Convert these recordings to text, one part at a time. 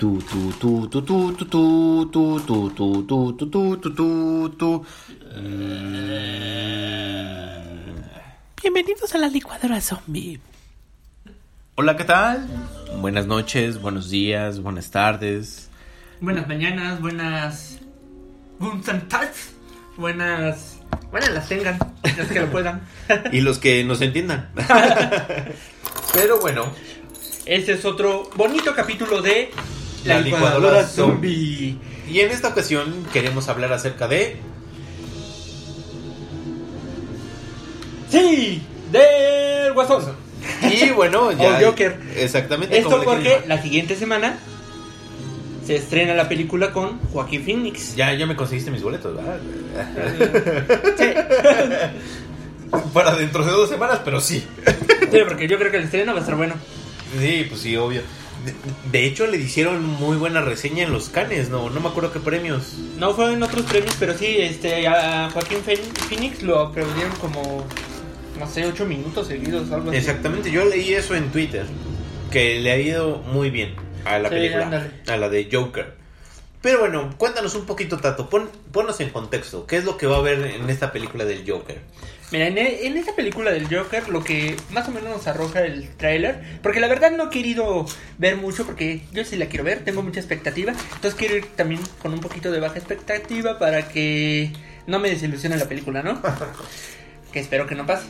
Tu, tu, tu, tu, tu, tu, tu, tu, tu, tu, tu, tu, tu, tu, tu, tu. Bienvenidos a la licuadora zombie. Hola, ¿qué tal? Buenas noches, buenos días, buenas tardes. Buenas mañanas, buenas. Buenas. Buenas las tengan, las que lo puedan. Y los que nos entiendan. Pero bueno, Este es otro bonito capítulo de La licuadora zombie. y en esta ocasión queremos hablar acerca de Sí, del Guasón. y bueno, ya O Joker. Exactamente Esto como porque la siguiente semana se estrena la película con Joaquín Phoenix. Ya, ya me conseguiste mis boletos, ¿verdad? Sí. Para dentro de dos semanas, pero sí. Sí, porque yo creo que el estreno va a estar bueno. Sí, pues sí, obvio. De, de hecho, le hicieron muy buena reseña en los canes, ¿no? No me acuerdo qué premios. No fue en otros premios, pero sí, este, a Joaquín Phoen- Phoenix lo aplaudieron como, no sé, ocho minutos seguidos, algo así. Exactamente, yo leí eso en Twitter. Que le ha ido muy bien a la Sí, película. ándale. A la de Joker. Pero bueno, cuéntanos un poquito, Tato. Pon, ponnos en contexto. ¿Qué es lo que va a haber en esta película del Joker? Mira, en, e- en esta película del Joker, lo que más o menos nos arroja el tráiler, porque la verdad no he querido ver mucho, porque yo sí la quiero ver, tengo mucha expectativa, entonces quiero ir también con un poquito de baja expectativa para que no me desilusione la película, ¿no? que espero que no pase.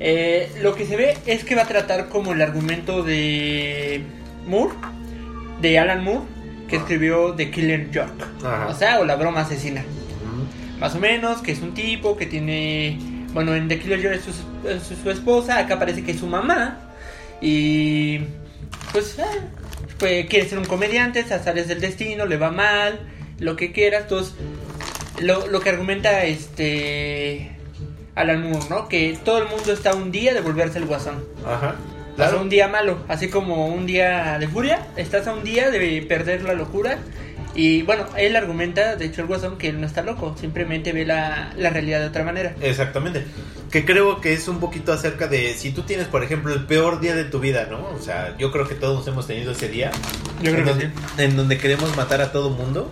Eh, lo que se ve es que va a tratar como el argumento de Moore, de Alan Moore, que escribió The Killer Joke, Ajá. o sea, o la broma asesina más o menos, que es un tipo que tiene, bueno, en The Killer Joke es su, su- su esposa, acá parece que es su mamá, y pues, ah, pues quiere ser un comediante, azares del destino, le va mal, lo que quieras, entonces, lo, lo que argumenta este Alan Moore, ¿no? Que todo el mundo está un día de volverse el guasón. Ajá. O sea, Claro. un día malo, así como un día de furia, estás a un día de perder la locura. Y bueno, él argumenta, de hecho el guasón, que él no está loco, simplemente ve la, la realidad de otra manera. Exactamente. Que creo que es un poquito acerca de si tú tienes, por ejemplo, el peor día de tu vida, ¿no? O sea, yo creo que todos hemos tenido ese día. Yo creo en que donde, en donde queremos matar a todo mundo.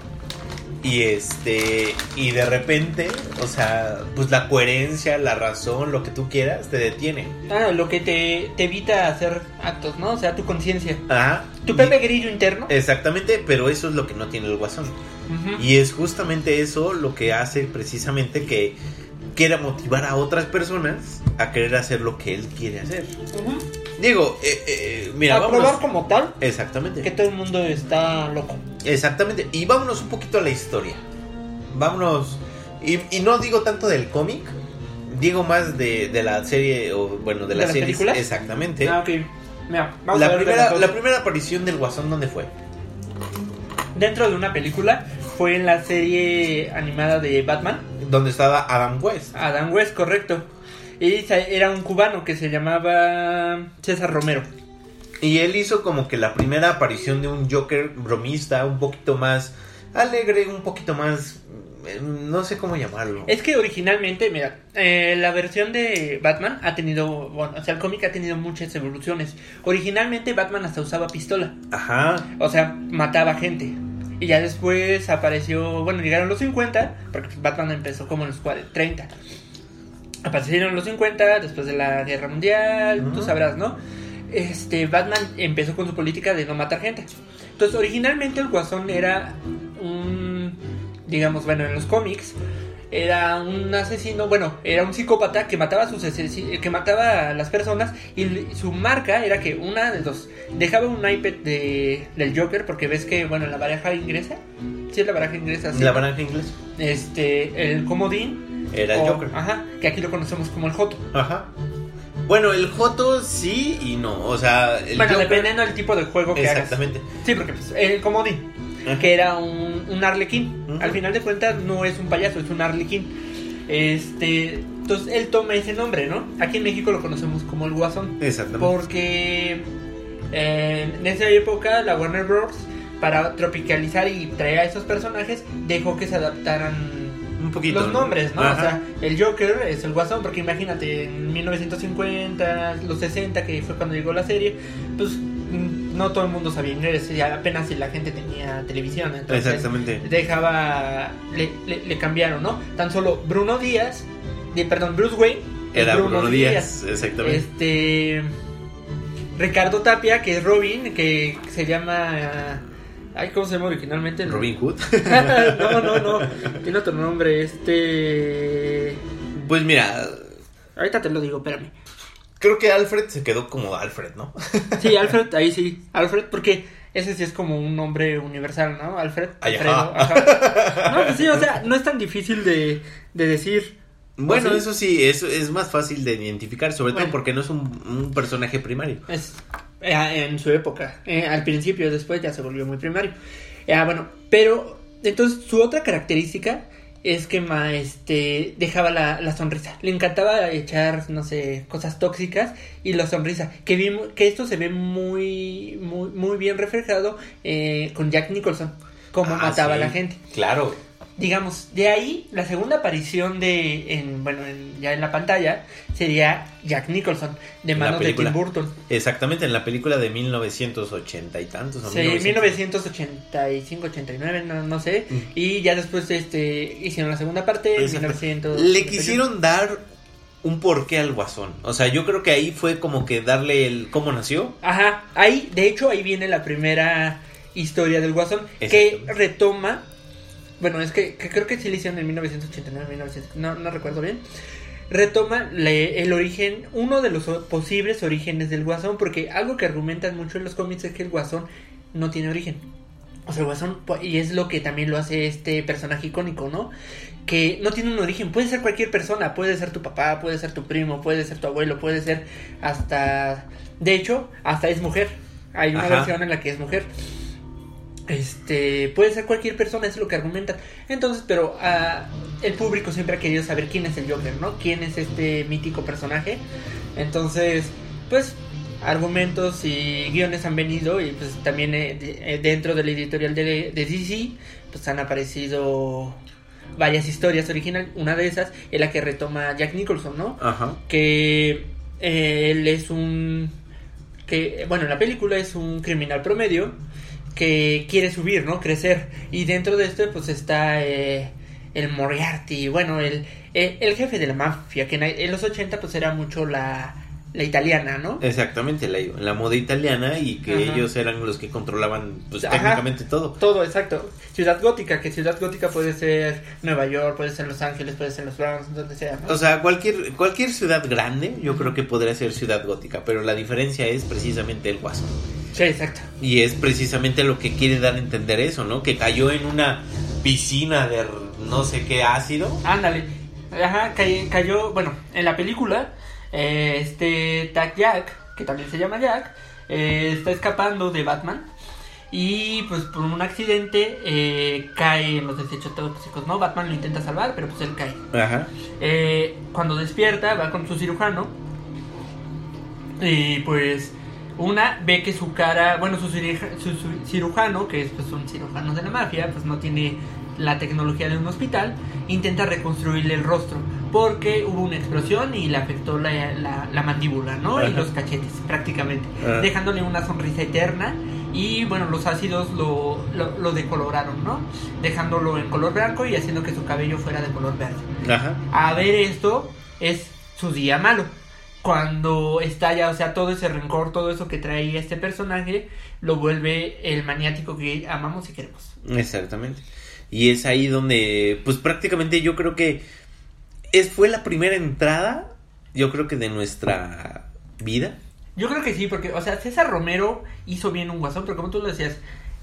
Y este. Y de repente, o sea, pues la coherencia, la razón, lo que tú quieras, te detiene. Ah, lo que te, te evita hacer actos, ¿no? O sea, tu conciencia. Ajá. Tu Pepe Grillo interno. Exactamente, pero eso es lo que no tiene el guasón. Y es justamente eso lo que hace precisamente que quiera motivar a otras personas a querer hacer lo que él quiere hacer. Digo, eh, eh, mira, a probar como tal Exactamente. que todo el mundo está loco. Exactamente. Y vámonos un poquito a la historia. Vámonos. Y, y no digo tanto del cómic. Digo más de, de la serie, o bueno, de ¿De la serie. películas? Exactamente. Ah, ok. Mira, vamos la, a ver primera, la primera aparición del Guasón, ¿dónde fue? Dentro de una película fue en la serie animada de Batman. Donde estaba Adam West. Adam West, correcto. Era un cubano que se llamaba César Romero. Y él hizo como que la primera aparición de un Joker bromista, un poquito más alegre, un poquito más... eh, No sé cómo llamarlo. Es que originalmente, mira, eh, la versión de Batman ha tenido, bueno, o sea, el cómic ha tenido muchas evoluciones. Originalmente Batman hasta usaba pistola, Ajá. o sea, mataba gente. Y ya después apareció, bueno, llegaron los 50, porque Batman empezó como en los 40, 30. Aparecieron los 50, después de la Guerra Mundial, tú Ujú. sabrás, ¿no? Este, Batman empezó con su política de no matar gente. Entonces, originalmente el Guasón era un, digamos, bueno, en los cómics, era un asesino, bueno, era un psicópata que mataba a sus que mataba a las personas y su marca era que una de dos dejaba un iPad de, del Joker porque ves que bueno la baraja ingresa, sí la baraja ingresa, sí, La ¿no? naranja inglés. este el comodín Era el o- Joker. ajá, que aquí lo conocemos como el Joto. Ajá. Bueno, el Joto sí y no. O sea, el bueno, Joker- dependiendo del tipo de juego que hagas. Exactamente. Sí, porque pues, el comodín Ajá. que era un, un arlequín. Al final de cuentas no es un payaso, es un arlequín. Este, entonces él toma ese nombre, ¿no? Aquí en México lo conocemos como el Guasón. Exactamente. Porque eh, en esa época la Warner Bros. para tropicalizar y traer a esos personajes dejó que se adaptaran Un poquito. los nombres, ¿no? Ajá. O sea, el Joker es el Guasón, porque imagínate, en 1950, los 60, que fue cuando llegó la serie, pues mm, no todo el mundo sabía inglés, apenas si la gente tenía televisión. Entonces Exactamente. dejaba, le, le- le cambiaron, ¿no? Tan solo Bruno Díaz, de, perdón, Bruce Wayne. Era Bruno, Díaz, exactamente. Este. Ricardo Tapia, que es Robin, que se llama. Ay, ¿cómo se llama originalmente? Robin Hood. no, no, no. Tiene otro nombre. Este. Pues mira, Ahorita te lo digo, espérame. creo que Alfred se quedó como Alfred, ¿no? Sí, Alfred, ahí sí. Alfred, porque ese sí es como un nombre universal, ¿no? Alfred. Ay, Alfredo. ajá. ajá. No, pues sí, o sea, no es tan difícil de, de decir. Bueno, ¿Ah, sí? eso sí, eso es más fácil de identificar, sobre Bueno. todo porque no es un, un personaje primario. Es en su época. Eh, al principio, después ya se volvió muy primario. Eh, bueno, pero entonces su otra característica es que ma, este, dejaba la, la sonrisa. Le encantaba echar, no sé, cosas tóxicas y la sonrisa. Que, vimos, que esto se ve muy, muy, muy bien reflejado eh, con Jack Nicholson. Cómo Ah, mataba sí, a la gente. Claro. Digamos, de ahí la segunda aparición de, en, bueno, en- ya en la pantalla sería Jack Nicholson, de manos de Tim. Burton. Exactamente, en la película de 1980 y tantos. o Sí, 1900. 1985, 89, no, no sé. Mm. Y ya después este hicieron la segunda parte en Exacto. 1900. Le quisieron dar un porqué al guasón. O sea, yo creo que ahí fue como que darle el cómo nació. Ajá, ahí, de hecho, ahí viene la primera historia del Guasón que retoma. Bueno, es que, que creo que sí le hicieron en 1989, 1900, no, no recuerdo bien. Retoma le- el origen, uno de los posibles orígenes del Guasón, porque algo que argumentan mucho en los cómics es que el Guasón no tiene origen. O sea, el Guasón, pu- y es lo que también lo hace este personaje icónico, ¿no? Que no tiene un origen, puede ser cualquier persona, puede ser tu papá, puede ser tu primo, puede ser tu abuelo, puede ser hasta... De hecho, hasta es mujer. Hay una Ajá. versión en la que es mujer. Este, puede ser cualquier persona, es lo que argumentan. Entonces, pero ah, el público siempre ha querido saber quién es el Joker, ¿no? ¿Quién es este mítico personaje? Entonces, pues, argumentos y guiones han venido y pues también eh, eh, dentro de la editorial de, de DC, pues han aparecido varias historias originales. Una de esas es la que retoma Jack Nicholson, ¿no? Ajá. que eh, él es un que bueno en la película es un criminal promedio que quiere subir no crecer y dentro de esto pues está eh, el Moriarty bueno el, el el jefe de la mafia que en, en los 80 pues era mucho la la italiana no Exactamente, la, la moda italiana y que Ajá. ellos eran los que controlaban pues Ajá. técnicamente todo. todo exacto ciudad gótica que ciudad gótica puede ser Nueva York puede ser Los Ángeles puede ser los Bronx donde sea ¿no? O sea, cualquier cualquier ciudad grande, yo creo que podría ser ciudad gótica, pero la diferencia es precisamente el guasón. Sí exacto Y es precisamente lo que quiere dar a entender eso, ¿no? Que cayó en una piscina de no sé qué ácido. Ándale. Ajá, cay- cayó, bueno, en la película, eh, este Tag Jack, que también se llama Jack, eh, está escapando de Batman. Y pues por un accidente eh, cae en los desechos tóxicos, ¿no? Batman lo intenta salvar, pero pues él cae. Ajá. Eh, cuando despierta, va con su cirujano. Y pues, una ve que su cara, bueno, su, cirija- su- su cirujano, que es pues un cirujano de la mafia, pues no tiene la tecnología de un hospital, intenta reconstruirle el rostro. Porque hubo una explosión y le afectó la, la- la mandíbula, ¿no? Y los cachetes, prácticamente. Ajá. Dejándole una sonrisa eterna. Y bueno, los ácidos lo, lo, lo decoloraron, ¿no? Dejándolo en color blanco y haciendo que su cabello fuera de color verde Ajá. a ver esto es su día malo. Cuando estalla, o sea, todo ese rencor, todo eso que traía este personaje, lo vuelve el maniático que amamos y queremos. Exactamente. Y es ahí donde, pues prácticamente yo creo que es, fue la primera entrada, yo creo que de nuestra vida. Yo creo que sí, porque, o sea, César Romero hizo bien un guasón, pero como tú lo decías,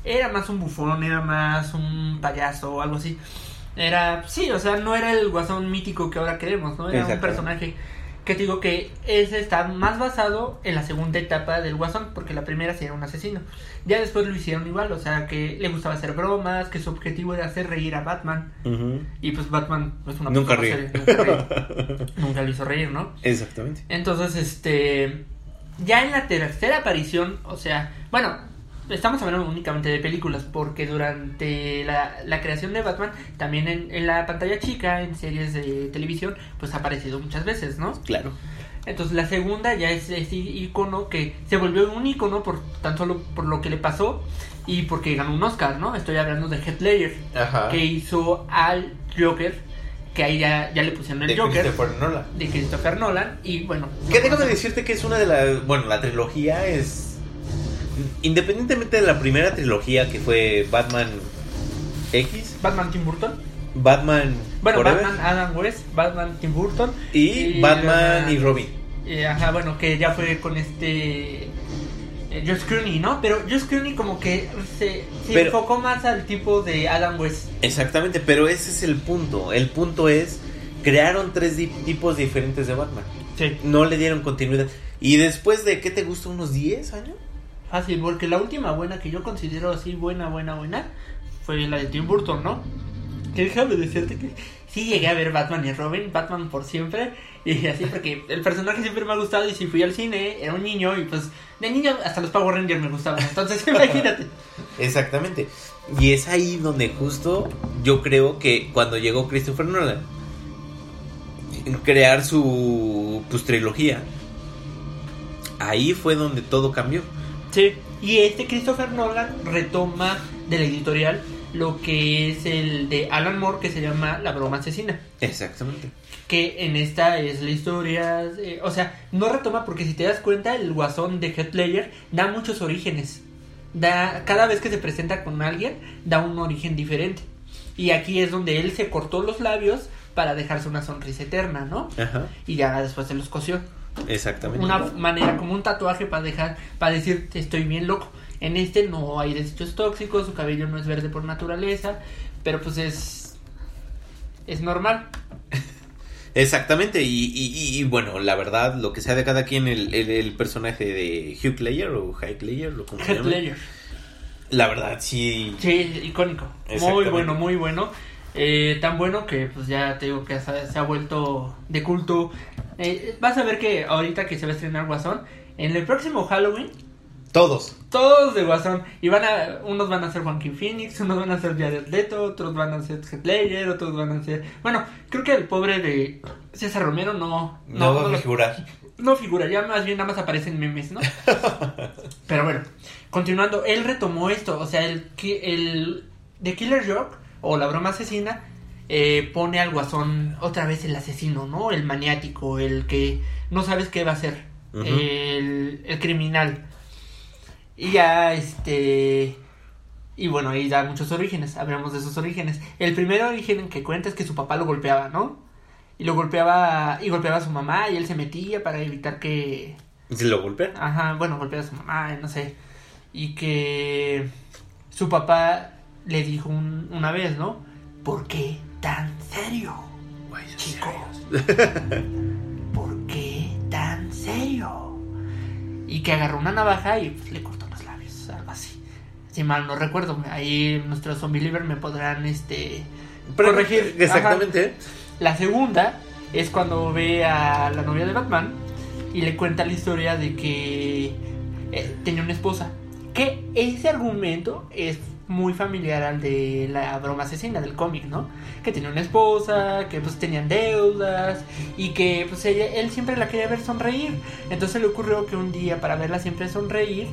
era más un bufón, era más un payaso o algo así. Era, sí, o sea, no era el guasón mítico que ahora queremos, ¿no? Era un personaje que te digo que ese está más basado en la segunda etapa del guasón, porque la primera sí era un asesino. Ya después lo hicieron igual, o sea, que le gustaba hacer bromas, que su objetivo era hacer reír a Batman. Y pues Batman es una Nunca persona ríe. seria, nunca ríe. Nunca lo hizo reír, ¿no? Exactamente. Entonces, este. Ya en la tercera aparición, o sea, bueno, estamos hablando únicamente de películas, porque durante la, la creación de Batman, también en, en la pantalla chica, en series de televisión, pues ha aparecido muchas veces, ¿no? Claro. Entonces la segunda ya es ese icono que se volvió un icono por tan solo por lo que le pasó y porque ganó un Oscar, ¿no? Estoy hablando de Heath Ledger, Ajá. que hizo al Joker, que ahí ya, ya le pusieron el de Joker Christopher Nolan. de Christopher Nolan y bueno. Que déjame decirte que es una de las. Bueno, la trilogía es. Independientemente de la primera trilogía que fue Batman X, Batman Tim Burton. Batman Bueno, Forever Batman Adam West, Batman Tim Burton y, Batman y Robin. Eh, ajá, bueno, que ya fue con este. eh, Josh Clooney, ¿no? Pero Josh Clooney como que se, se Pero- enfocó más al tipo de Adam West. Exactamente, pero ese es el punto. El punto es. Crearon tres di- tipos diferentes de Batman. Sí. No le dieron continuidad. Y después de, ¿qué te gusta? ¿Unos 10 años? Fácil, porque la última buena que yo considero así buena, buena, buena fue la de Tim Burton, ¿no? Que déjame decirte que sí llegué a ver Batman y Robin, Batman por siempre, y así porque el personaje siempre me ha gustado y si fui al cine era un niño y pues de niño hasta los Power Rangers me gustaban, entonces imagínate. Exactamente. Y es ahí donde justo yo creo que cuando llegó Christopher Nolan, crear su pues, trilogía, ahí fue donde todo cambió. Sí, y este Christopher Nolan retoma de la editorial lo que es el de Alan Moore que se llama La broma asesina. Exactamente. que en esta es la historia, eh, o sea, no retoma porque si te das cuenta el guasón de Heath Ledger da muchos orígenes. Da cada vez que se presenta con alguien da un origen diferente. Y aquí es donde él se cortó los labios para dejarse una sonrisa eterna, ¿no? Ajá. Y ya después se los cosió. Exactamente. Una manera como un tatuaje para dejar para decir estoy bien loco. En este no hay desechos tóxicos, su cabello no es verde por naturaleza, pero pues es es normal. Exactamente. Y, y- y, bueno, la verdad, lo que sea de cada quien, el, el- el personaje de Hugh Ledger o Hugh Ledger, o como se Ledger. La verdad, sí. Sí, icónico. Muy bueno, muy bueno. Eh, tan bueno que pues ya te digo que se, se ha vuelto de culto. Eh, vas a ver que ahorita que se va a estrenar Guasón, en el próximo Halloween, Todos. todos de Guasón. Y van a, unos van a ser Joaquin Phoenix, unos van a ser Jared Leto, otros van a ser Heath Ledger, otros van a ser... Bueno, creo que el pobre de César Romero no... No, va lo- a figurar. no figura, ya más bien nada más aparecen memes, ¿no? Pero bueno, continuando, él retomó esto, o sea, el, el The Killer Joke o la broma asesina eh, pone al guasón otra vez el asesino, ¿no? El maniático, el que no sabes qué va a hacer, el, el criminal. Y ya, este... Y bueno, ahí da muchos orígenes, hablamos de esos orígenes. El primer origen que cuenta es que su papá lo golpeaba, ¿no? Y lo golpeaba, y golpeaba a su mamá y él se metía para evitar que... ¿Se lo golpea? Ajá, bueno, golpeaba a su mamá, no sé. Y que su papá le dijo un- una vez, ¿no? ¿Por qué tan serio, chico? ¿Por qué tan serio? Y que agarró una navaja y pues, le cortó los labios, algo así. Si mal no recuerdo, ahí nuestros zombie liver me podrán este corregir. Exactamente. La segunda es cuando ve a la novia de Batman y le cuenta la historia de que eh, tenía una esposa. Que ese argumento es muy familiar al de la broma asesina del cómic, ¿no? Que tenía una esposa, que pues tenían deudas y que pues ella, él siempre la quería ver sonreír. Entonces le ocurrió que un día para verla siempre sonreír,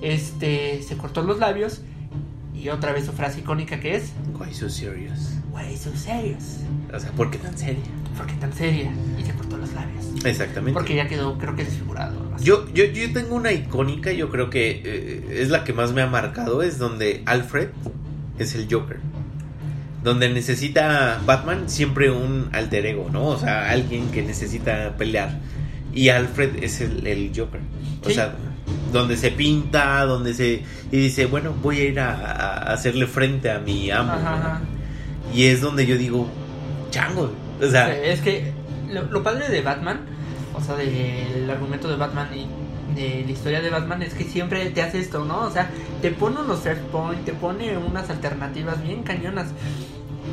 este, se cortó los labios y otra vez su frase icónica que es, Why so serious? Why so serious? O sea, ¿por qué tan seria? ¿Por qué tan seria? Y se cortó los labios. Exactamente. Porque ya quedó, creo que desfigurado. Yo, yo, yo tengo una icónica, yo creo que eh, es la que más me ha marcado, es donde Alfred es el Joker. Donde necesita Batman siempre un alter ego, ¿no? O sea, alguien que necesita pelear. Y Alfred es el, el Joker. O Sí. sea, donde se pinta, donde se... Y dice, bueno, voy a ir a, a hacerle frente a mi amo. Ajá, ¿no? ajá. Y es donde yo digo, chango. O sea, es que lo, padre de Batman, o sea, del argumento de Batman y de la historia de Batman es que siempre te hace esto, ¿no? O sea, te pone unos fair point, te pone unas alternativas bien cañonas.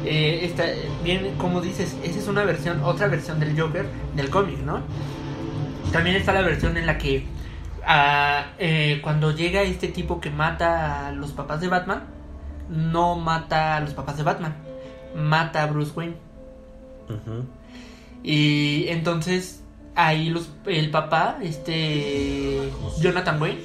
Eh, bien, como dices, esa es una versión, otra versión del Joker del cómic, ¿no? También está la versión en la que ah, eh, cuando llega este tipo que mata a los papás de Batman, no mata a los papás de Batman, mata a Bruce Wayne. Y entonces ahí los, el papá, este Jonathan Wayne,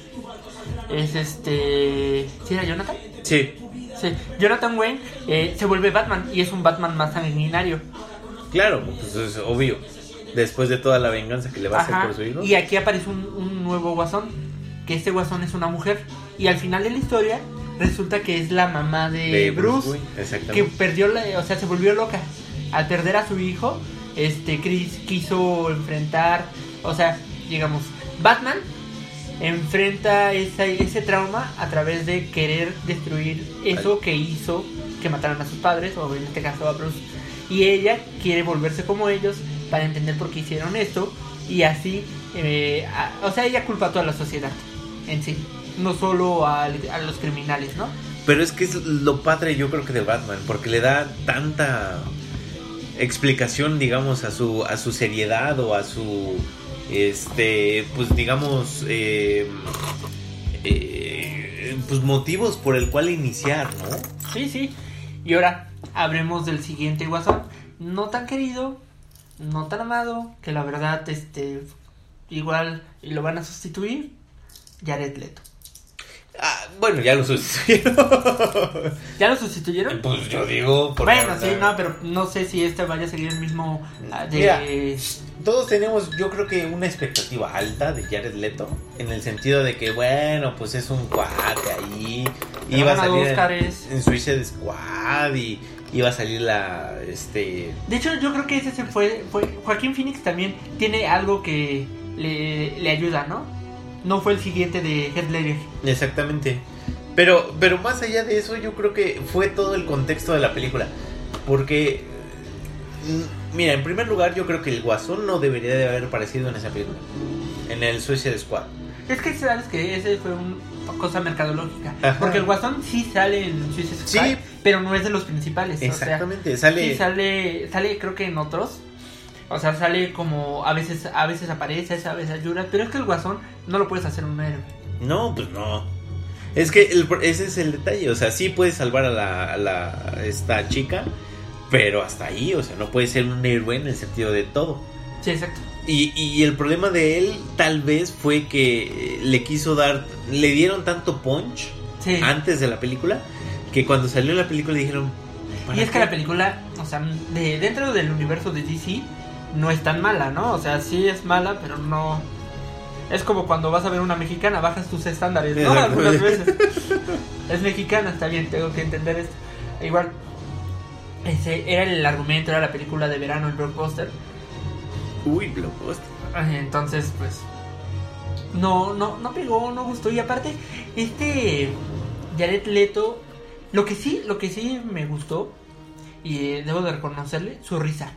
es este, ¿sí era Jonathan? Sí. Sí, Jonathan Wayne eh, se vuelve Batman y es un Batman más sanguinario. Claro, pues es obvio. Después de toda la venganza que le va a hacer por su hijo. Y aquí aparece un, un nuevo guasón, que este guasón es una mujer. Y al final de la historia resulta que es la mamá de, de Bruce, Wayne, que perdió, la, o sea, se volvió loca. Al perder a su hijo, este Chris quiso enfrentar, o sea, digamos, Batman enfrenta esa- ese trauma a través de querer destruir eso que hizo que mataran a sus padres, o en este caso a Bruce. Y ella quiere volverse como ellos para entender por qué hicieron esto y así, eh, a- o sea, ella culpa a toda la sociedad en sí, no solo al- a, los criminales, ¿no? Pero es que es lo padre, yo creo que de Batman, porque le da tanta explicación, digamos, a su a su seriedad o a su este, pues digamos, eh, eh, pues motivos por el cual iniciar, ¿no? Sí, sí. Y ahora hablemos del siguiente guasón, no tan querido, no tan amado, que la verdad, este, igual y lo van a sustituir, Jared Leto. Bueno, ya lo sucedieron. ¿Ya lo sustituyeron? pues yo digo, porque Bueno, sí, no, pero no sé si este vaya a seguir el mismo ah, de... Mira. todos tenemos, yo creo que una expectativa alta de Jared Leto, en el sentido de que, bueno, pues es un cuate ahí, Pero iba a salir en, en Suicide Squad y iba a salir la, este, De hecho, yo creo que ese se fue, fue... Joaquín Phoenix también tiene algo que le, le ayuda, ¿no? No fue el siguiente de Heath Ledger. exactamente. Pero, pero más allá de eso, yo creo que fue todo el contexto de la película, porque, mm, mira, en primer lugar, yo creo que el Guasón no debería de haber aparecido en esa película, en el Suicide Squad. Es que sabes que ese fue una cosa mercadológica. Ajá. Porque el Guasón sí sale en Suicide Squad, Sí. pero no es de los principales. Exactamente, O sea, sale... sí sale, sale creo que en otros. O sea, sale como a veces a veces aparece, a veces ayuda, pero es que el Guasón no lo puedes hacer un héroe. No, pues no. Es que el- ese es el detalle. O sea, sí puedes salvar a la, a la- esta chica, pero hasta ahí, o sea, no puede ser un héroe en el sentido de todo. Sí, exacto. Y, y el problema de él tal vez fue que le quiso dar, le dieron tanto punch Sí. antes de la película, que cuando salió la película dijeron... ¿para Y es que la película, o sea, de, dentro del universo de DC no es tan mala, ¿no? O sea, sí es mala, pero no... Es como cuando vas a ver una mexicana, bajas tus estándares, ¿no? Algunas veces. Es mexicana, está bien, tengo que entender esto. Igual, ese era el argumento, era la película de verano, el blockbuster. Uy, blockbuster. Entonces, pues. No, no, no pegó, no gustó. Y aparte, este Jared Leto. Lo que sí, lo que sí me gustó. Y debo de reconocerle, su risa.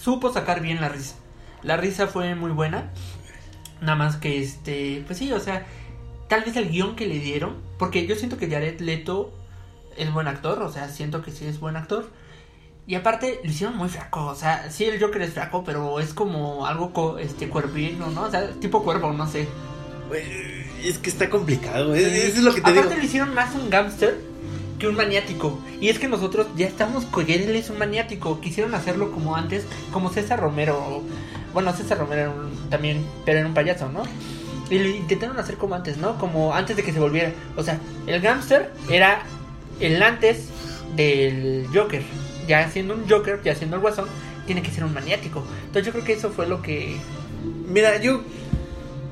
Supo sacar bien la risa. La risa fue muy buena. Nada más que este. Pues sí, o sea. Tal vez el guion que le dieron. Porque yo siento que Jared Leto es buen actor. O sea, siento que sí es buen actor. Y aparte lo hicieron muy flaco, o sea, sí el Joker es flaco, pero es como algo co- este cuervino, ¿no? O sea, tipo cuervo, no sé. Es que está complicado, es, eso es lo que te aparte digo. lo hicieron más un gángster que un maniático. Y es que nosotros ya estamos con él es un maniático. Quisieron hacerlo como antes, como César Romero. Bueno, César Romero era un- también, pero era un payaso, ¿no? Y lo intentaron hacer como antes, ¿no? Como antes de que se volviera. O sea, el gángster era el antes del Joker. Ya siendo un Joker, ya siendo el guasón, tiene que ser un maniático. Entonces yo creo que eso fue lo que... Mira, yo.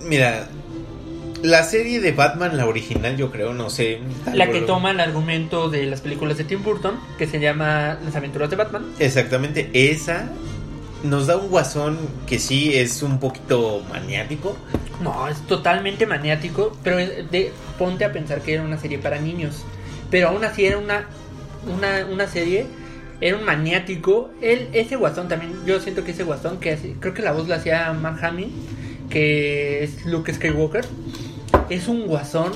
Mira. La serie de Batman, la original, yo creo, no sé. La que toma el argumento de las películas de Tim Burton, que se llama Las aventuras de Batman. Exactamente, esa nos da un guasón que sí es un poquito maniático. No, es totalmente maniático, pero de, ponte a pensar que era una serie para niños. Pero aún así era una, una, una serie, era un maniático. Él, ese guasón también, yo siento que ese guasón, que hace- creo que la voz la hacía Mark Hamill, que es Luke Skywalker, es un guasón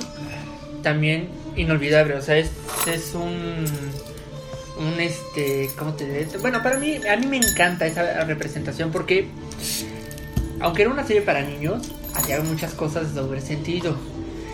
también inolvidable. O sea, es, es un... Un este, ¿cómo te diré? Bueno, para mí, a mí me encanta esa representación porque aunque era una serie para niños, hacía muchas cosas de doble sentido.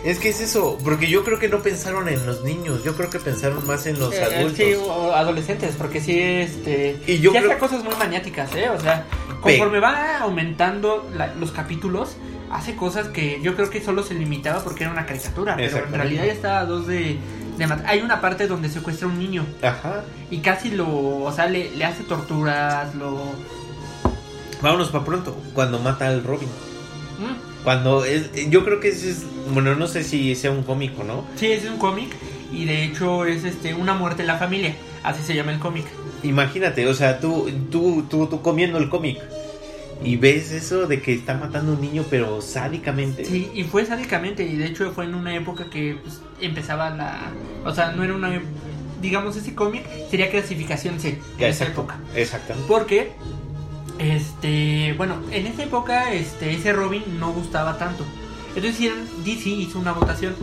Es que es eso, porque yo creo que no pensaron en los niños, yo creo que pensaron más en los Eh, adultos. Sí, o adolescentes, porque sí, este. Y yo sí creo- hacía cosas muy maniáticas, ¿eh? O sea, conforme va aumentando la- los capítulos, hace cosas que yo creo que solo se limitaba porque era una caricatura, pero en realidad ya está a dos de, de Hay una parte donde secuestra a un niño Ajá. y casi lo, o sea, le, le hace torturas, lo... Vámonos para pronto. Cuando mata al Robin. Mm, Cuando es, yo creo que ese es, bueno, no sé si sea un cómico, ¿no? Sí, es un cómic y de hecho es este una muerte en la familia, así se llama el cómic. Imagínate, o sea, tú, tú, tú, tú comiendo el cómic y ves eso de que está matando a un niño, pero sádicamente. Sí, y fue sádicamente, y de hecho fue en una época que pues, empezaba la... O sea, no era una... Digamos, ese cómic sería clasificación C en esa época. Exactamente. Porque, este, bueno, en esa época, este, ese Robin no gustaba tanto. Entonces DC hizo una votación.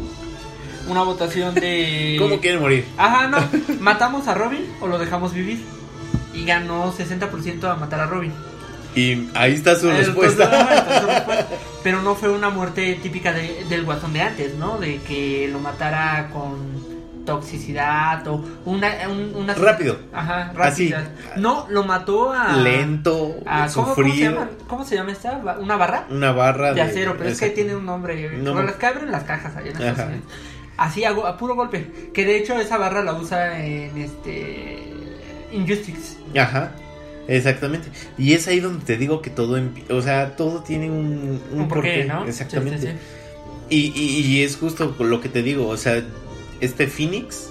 Una votación de... ¿Cómo quiere morir? Ajá, no. ¿Matamos a Robin o lo dejamos vivir? Y ganó 60% a matar a Robin. Y ahí está su respuesta. Pero no fue una muerte típica de- del guasón de antes, ¿no? De que lo matara con toxicidad o una... un- una Rápido. Ajá, Así. rápida. No, lo mató a... Lento, a- ¿cómo, cómo se llama? ¿Cómo se llama esta? ¿Ba- ¿Una barra? Una barra De acero, pero es que tiene un nombre. No las que abren las cajas allá en Estados Ajá. Unidos. Así a, a puro golpe. Que de hecho esa barra la usa en este. Injustice. Ajá. Exactamente. Y es ahí donde te digo que todo, o sea, todo tiene un, un, Un porqué, porqué. ¿no? Exactamente. Sí, sí, sí. Y, y- y es justo lo que te digo, o sea, este Phoenix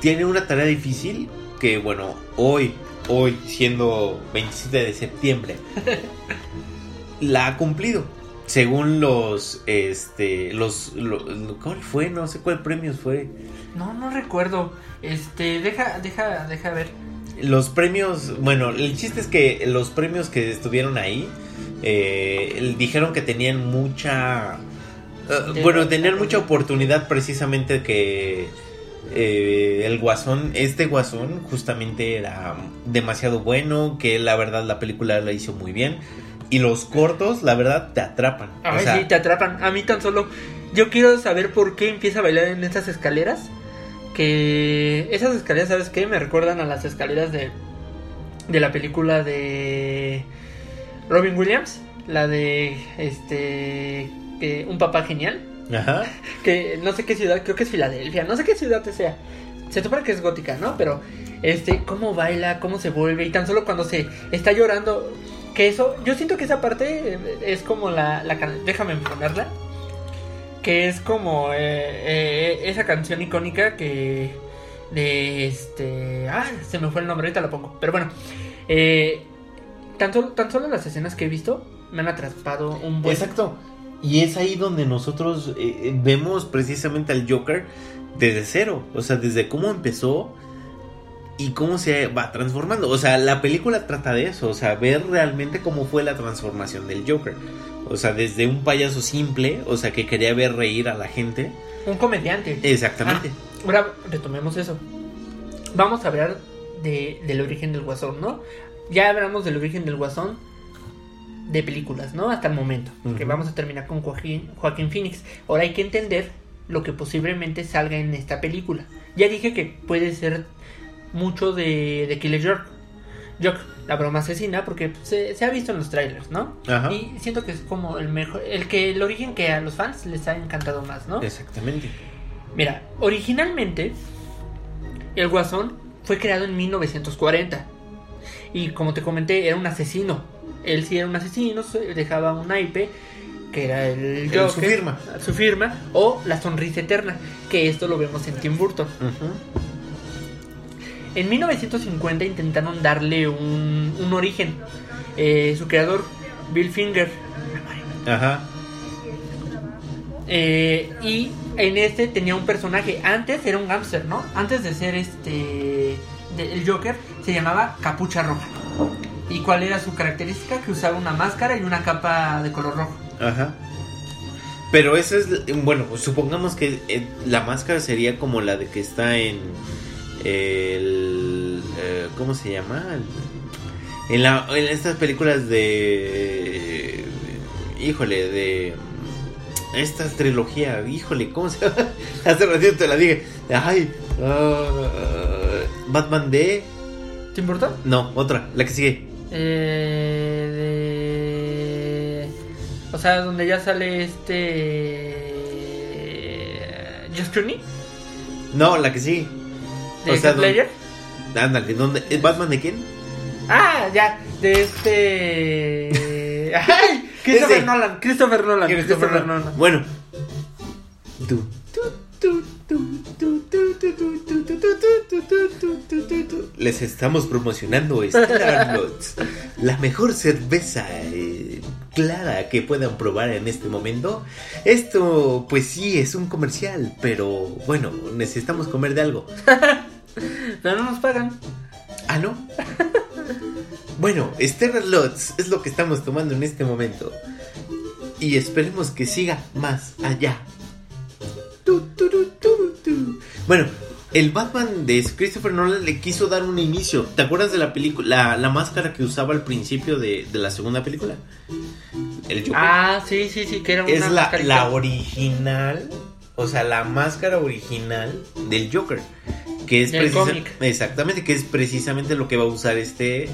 tiene una tarea difícil que, bueno, hoy, hoy, siendo 27 de septiembre, la ha cumplido. Según los, este, los, lo- ¿cuál fue? No sé cuál premios fue. No, no recuerdo. Este, deja, deja, deja ver. Los premios, bueno, el chiste es que los premios que estuvieron ahí eh, dijeron que tenían mucha, eh, bueno, tenían mucha oportunidad precisamente que eh, el guasón, este guasón justamente era demasiado bueno, que la verdad la película la hizo muy bien y los cortos, la verdad, te atrapan. O Ay, sea, sí, te atrapan. A mí tan solo. Yo quiero saber por qué empieza a bailar en esas escaleras. Que esas escaleras, ¿sabes qué? Me recuerdan a las escaleras de. De la película de. Robin Williams. La de. Este. que- un papá genial. Ajá. que no sé qué ciudad, creo que es Filadelfia, no sé qué ciudad sea. Se supone que es gótica, ¿no? Pero este, cómo baila, cómo se vuelve y tan solo cuando se está llorando, que eso, yo siento que esa parte eh, es como la, la déjame ponerla, que es como eh, eh, esa canción icónica que de este, ah, se me fue el nombre, ahorita la pongo, pero bueno, eh, tan solo, tan solo las escenas que he visto me han atrapado un buen Exacto. Y es ahí donde nosotros eh, vemos precisamente al Joker desde cero. O sea, desde cómo empezó y cómo se va transformando. O sea, la película trata de eso. O sea, ver realmente cómo fue la transformación del Joker. O sea, desde un payaso simple, o sea, que quería ver reír a la gente. un comediante. Exactamente. Ah, ahora retomemos eso. Vamos a hablar de, del origen del guasón, ¿no? Ya hablamos del origen del guasón de películas, ¿no? Hasta el momento. Que Ujú. vamos a terminar con Joaquín, Joaquín Phoenix. Ahora hay que entender lo que posiblemente salga en esta película. Ya dije que puede ser mucho de, de Killer Joke. Joke, la broma asesina, porque se, se ha visto en los trailers, ¿no? Ajá. Y siento que es como el mejor, el que el origen que a los fans les ha encantado más, ¿no? Exactamente. Mira, originalmente el Guasón fue creado en 1940 y como te comenté era un asesino. Él sí era un asesino, se- dejaba un naipe que era el El- su Joker, firma. su firma o la sonrisa eterna, que esto lo vemos en Tim Burton. En 1950 intentaron darle un, un origen. Eh, su creador, Bill Finger, Ajá. Eh, y en este tenía un personaje. Antes era un gángster, ¿no? Antes de ser este. de- el Joker, se llamaba Capucha Roja. ¿Y cuál era su característica? Que usaba una máscara y una capa de color rojo. Ajá. Pero esa es, bueno, supongamos que eh, la máscara sería como la de que está en el, eh, ¿cómo se llama? En la, en estas películas de, híjole, de esta trilogía, híjole, ¿cómo se llama? Hace ratito te la dije, ay, ah, Batman de, ¿Tim Burton? no, otra, la que sigue, Eh, sea, donde ya sale este. Just Clooney, No, la que sí. De O sea, Heath Ledger. Ándale, ¿dónde? ¿Es Batman de quién? Ah, ya, de este. ¡Ay! Christopher Ese. Nolan, Christopher Nolan, Christopher Christopher Nolan. Nolan. Bueno. Tú. Les estamos promocionando Stellar Nuts, la mejor cerveza eh, clara que puedan probar en este momento. Esto, pues sí, es un comercial, pero bueno, necesitamos comer de algo. Pero no nos pagan. Ah, ¿no? bueno, Stellar Lots es lo que estamos tomando en este momento. Y esperemos que siga más allá. Tu, tu, tu. Bueno, el Batman de Christopher Nolan le quiso dar un inicio. ¿Te acuerdas de la película, la, la máscara que usaba al principio de, de la segunda película? El Joker. Ah, sí, sí, sí, que era una es la, la original, o sea, la máscara original del Joker, que es Del precisa- exactamente, que es precisamente lo que va a usar este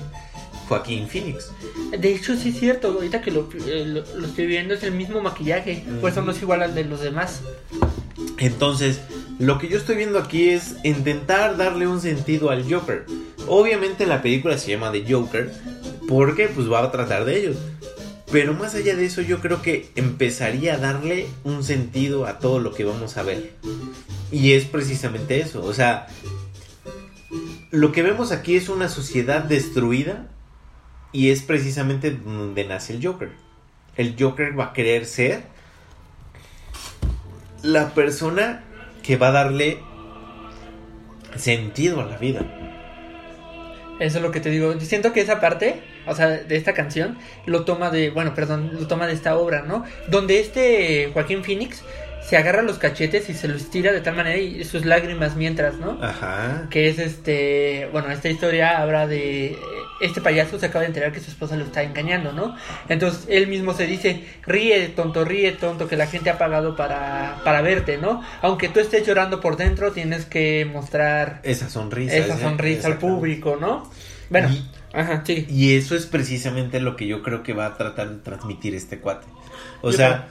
Joaquín Phoenix. De hecho, sí es cierto, ahorita que lo, eh, lo, lo estoy viendo es el mismo maquillaje, por eso no es igual al de los demás. Entonces, lo que yo estoy viendo aquí es intentar darle un sentido al Joker. Obviamente la película se llama The Joker porque pues va a tratar de ellos. Pero más allá de eso yo creo que empezaría a darle un sentido a todo lo que vamos a ver. Y es precisamente eso. O sea, lo que vemos aquí es una sociedad destruida y es precisamente donde nace el Joker. El Joker va a querer ser la persona que va a darle sentido a la vida. Eso es lo que te digo. Siento que esa parte, o sea, de esta canción, lo toma de, bueno, perdón, lo toma de esta obra, ¿no? Donde este Joaquín Phoenix se agarra los cachetes y se los tira de tal manera y sus lágrimas mientras, ¿no? Ajá. Que es este, bueno, esta historia habla de este payaso se acaba de enterar que su esposa lo está engañando, ¿no? Entonces él mismo se dice, ríe tonto, ríe tonto, que la gente ha pagado para, para verte, ¿no? Aunque tú estés llorando por dentro, tienes que mostrar Esa sonrisa. esa ese- sonrisa al público, ¿no? Bueno, Y- ajá, sí. Y eso es precisamente lo que yo creo que va a tratar de transmitir este cuate. O Yo sea,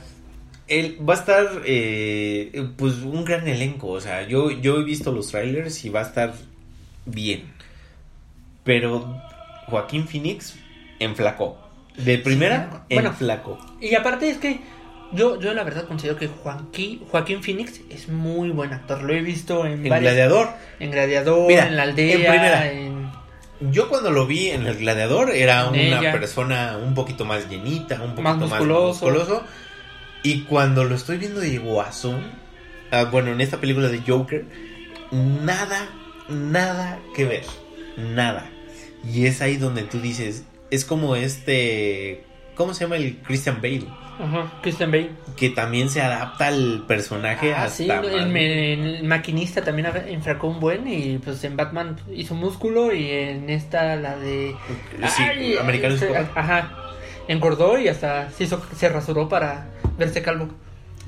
él va a estar, eh, pues, un gran elenco. O sea, yo, yo he visto los trailers y va a estar bien. Pero Joaquín Phoenix enflacó. De primera, bueno. enflacó. Y aparte es que yo, yo la verdad considero que Joaquín, Joaquín Phoenix es muy buen actor. Lo he visto en, En varias- Gladiador. en Gladiador, Mira, en la aldea, en primera. en- Yo cuando lo vi en el gladiador era una ella. persona un poquito más llenita, un poquito Más más musculoso. Y cuando lo estoy viendo de Guasón, ah, bueno, en esta película de Joker, nada, nada que ver. Nada. Y es ahí donde tú dices, es como este, ¿cómo se llama el Christian Bale? Ajá, Christian Bale. Que también se adapta al personaje Ah, hasta sí, el, maquinista también enfracó un buen y pues en Batman hizo músculo y en esta la de Sí, Ay, Americano este, ajá engordó y hasta se hizo se rasuró para verse calvo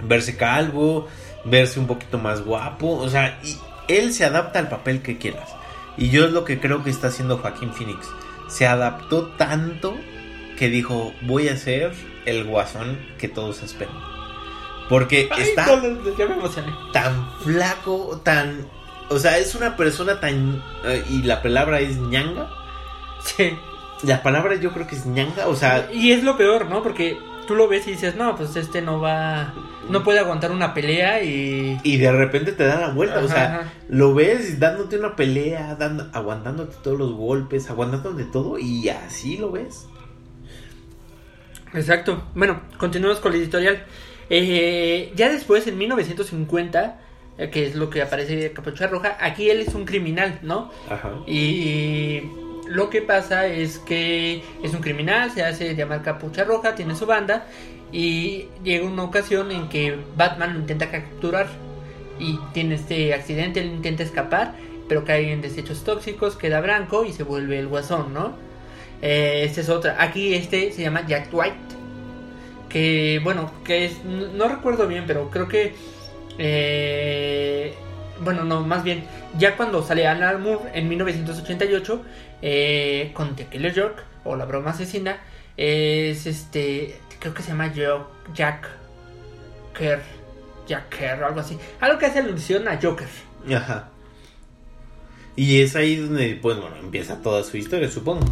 verse calvo, verse un poquito más guapo, o sea, y él se adapta al papel que quieras. Y yo es lo que creo que está haciendo Joaquín Phoenix. Se adaptó tanto que dijo, voy a ser el guasón que todos esperan. Porque Ay, está no, ya me emocioné tan flaco, tan... O sea, es una persona tan... eh, y la palabra es ñanga. sí La palabra yo creo que es ñanga, o sea... y es lo peor no porque tú lo ves y dices no pues este no va no puede aguantar una pelea y Y de repente te da la vuelta, o sea, ajá. lo ves dándote una pelea, dando, aguantándote todos los golpes, aguantándote todo y así lo ves. Exacto. Bueno, continuamos con el editorial. Eh, ya después, en 1950, eh, que es lo que aparece Capucha Roja, aquí él es un criminal, ¿no? Ajá. Y lo que pasa es que es un criminal, se hace llamar Capucha Roja, tiene su banda y llega una ocasión en que Batman lo intenta capturar y tiene este accidente, él intenta escapar, pero cae en desechos tóxicos, queda blanco y se vuelve el guasón, ¿no? Eh, esta es otra. Aquí este se llama Jack White. Que bueno, que es. No, recuerdo bien, pero creo que. eh, bueno, no, más bien. Ya cuando sale Alan Moore en 1988. eh, con The Killer. O La Broma Asesina. Es este. creo que se llama Jack Kerr, Jack Kerr, algo así. Algo que hace alusión a Joker. Ajá. Y es ahí donde, pues bueno, empieza toda su historia, supongo.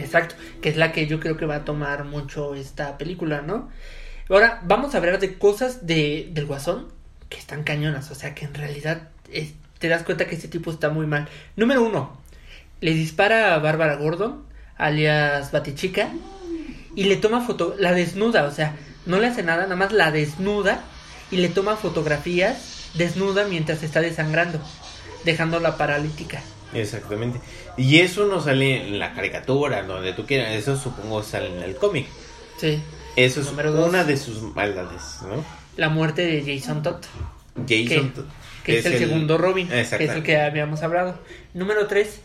Exacto, que es la que yo creo que va a tomar mucho esta película, ¿no? Ahora vamos a hablar de cosas de, del guasón que están cañonas, o sea que en realidad te das cuenta que este tipo está muy mal. Número uno, le dispara a Bárbara Gordon, alias Batichica, y le toma foto, la desnuda, o sea, no le hace nada, nada más la desnuda y le toma fotografías desnuda mientras está desangrando, dejándola paralítica. Exactamente. Y eso no sale en la caricatura, donde tú quieras. Eso supongo sale en el cómic. Sí. Eso es dos. una de sus maldades, ¿no? La muerte de Jason Todd. Jason, que es el, segundo Robin, que es el que habíamos hablado. Número 3,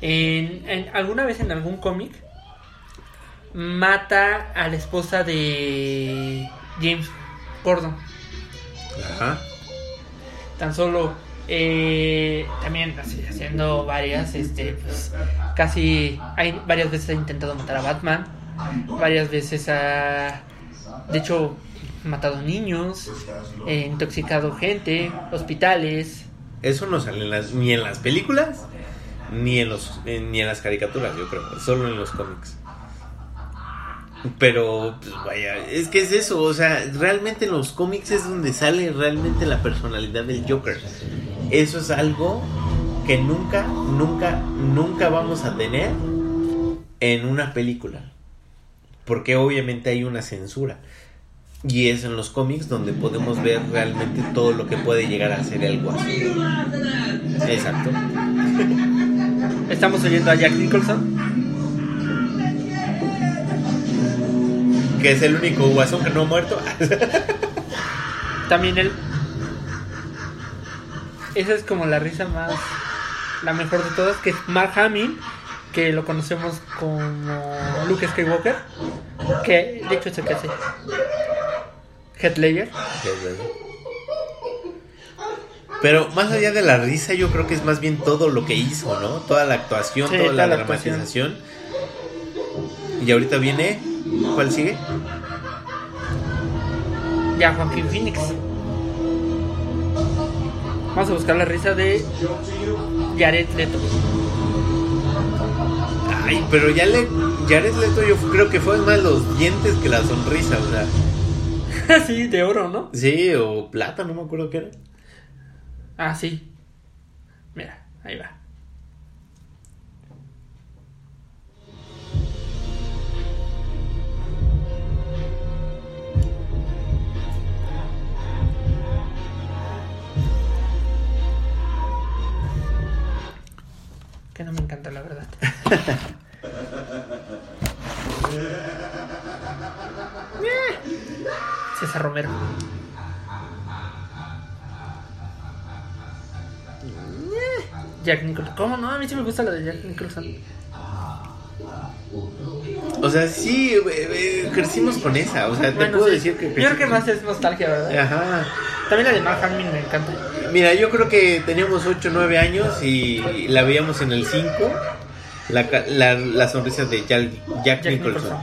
en, en- alguna vez en algún cómic mata a la esposa de James Gordon. Ajá. Tan solo eh, también así, haciendo varias, este, pues casi hay varias veces ha intentado matar a Batman, varias veces ha, de hecho, matado niños, eh, intoxicado gente, hospitales. Eso no sale en las- ni en las películas, ni en, los, en- ni en las caricaturas, yo creo. Solo en los cómics. Pero, pues vaya, es que es eso, o sea, realmente en los cómics es donde sale realmente la personalidad del Joker. Eso es algo que nunca, nunca, nunca vamos a tener en una película. Porque obviamente hay una censura. Y es en los cómics donde podemos ver realmente todo lo que puede llegar a ser el guasón. Exacto. Estamos oyendo a Jack Nicholson. Que es el único guasón que no ha muerto. También él. Esa es como la risa más. La mejor de todas, que es Mark Hamill, que lo conocemos como Luke Skywalker. Que de hecho hace Heath Ledger. Pero más allá de la risa, yo creo que es más bien todo lo que hizo, ¿no? Toda la actuación, Sí, toda la toda la actuación. dramatización. Y ahorita viene. ¿Cuál sigue? Ya, Joaquín Phoenix. Vamos a buscar la risa de Jared Leto. Ay, pero ya le. Jared Leto, yo creo que fue más los dientes que la sonrisa, o sea. sí, de oro, ¿no? Sí, o plata, no me acuerdo qué era. Ah, sí. Mira, ahí va. César Romero. Jack Nicholson. ¿Cómo no? A mí sí me gusta la de Jack Nicholson. O sea, sí, eh, eh, crecimos con esa. O sea, te Bueno, puedo sí. decir que. Yo creo que más es nostalgia, ¿verdad? Ajá. También la de Mark Hamill me encanta. Mira, yo creo que teníamos 8 o 9 años y la veíamos en el 5. La, la, la sonrisa de Jack, Jack Jack Nicholson. Nicholson.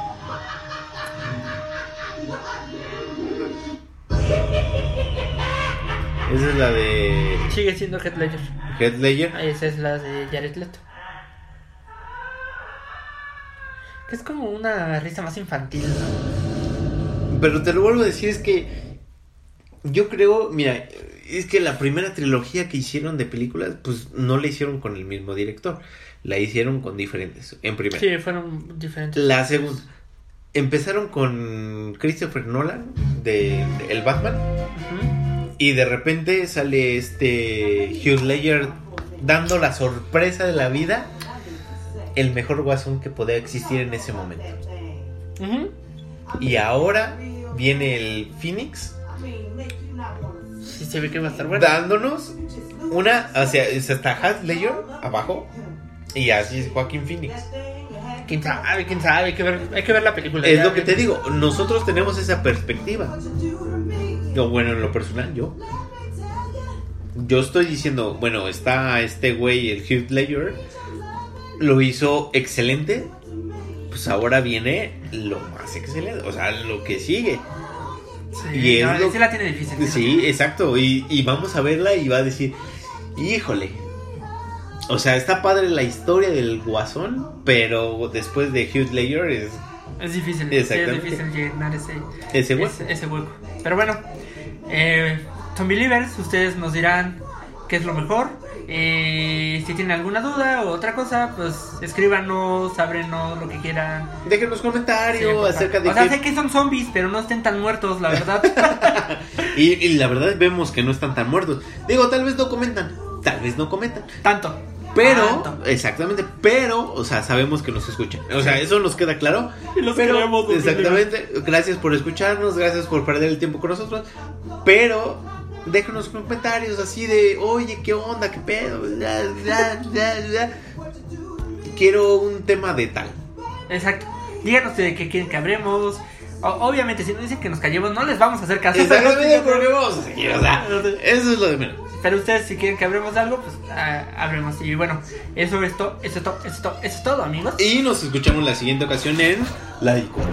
Esa es la de Sigue siendo Heath Ledger. Heath Ledger. Ah, Esa es la de Jared Leto. Que es como una risa más infantil. ¿no? Pero te lo vuelvo a decir, es que yo creo, mira, es que la primera trilogía que hicieron de películas, pues no la hicieron con el mismo director, la hicieron con diferentes, en primera. Sí, fueron diferentes. La segunda, empezaron con Christopher Nolan de, de El Batman y de repente sale este Hugh Ledger dando la sorpresa de la vida, el mejor guasón que podía existir en ese momento. Y ahora viene el Phoenix se ve que va a estar bueno. dándonos una, o sea, está Ledger abajo y así es Joaquín Phoenix. Quién sabe, quién sabe. Hay que ver, hay que ver la película. Es lo que te digo, nosotros tenemos esa perspectiva. Yo, bueno, en lo personal, yo. Yo estoy diciendo, bueno, está este güey, el Heath Ledger, lo hizo excelente pues ahora viene lo más excelente, o sea, lo que sigue. Sí, Y es no, lo- sí la tiene difícil. sí la Sí, tiene. exacto. Y, y vamos a verla y va a decir, híjole. O sea, está padre la historia del guasón, pero después de Hugh Ledger es Es difícil, sí, es difícil llenar ese, ese güey. ese, ese hueco. Pero bueno, eh, Zombie Believers, ustedes nos dirán qué es lo mejor. Eh, si tienen alguna duda o otra cosa, pues escríbanos, ábrenos, lo que quieran. Déjenos comentarios acerca de o sea, sé que son zombies, pero no estén tan muertos, la verdad. Y, y la verdad vemos que no están tan muertos. Digo, tal vez no comentan, tal vez no comentan. Tanto. Pero, Tanto. exactamente, pero, o sea, sabemos que nos escuchan. O sea, eso nos queda claro. Y los pero, queremos, exactamente, gracias por escucharnos, gracias por perder el tiempo con nosotros. Pero, déjenos comentarios así de, oye, ¿qué onda? ¿Qué pedo? Quiero un tema de tal. Exacto. Díganos de qué quieren que hablemos. O- obviamente, si nos dicen que nos callemos, no les vamos a hacer caso. Exactamente, porque vamos a seguir, o sea, eso es lo de menos. Pero ustedes, si quieren que hablemos de algo, pues hablemos. Y bueno, eso es todo, eso es todo, eso es todo, amigos. Y nos escuchamos la siguiente ocasión en La. Entonces,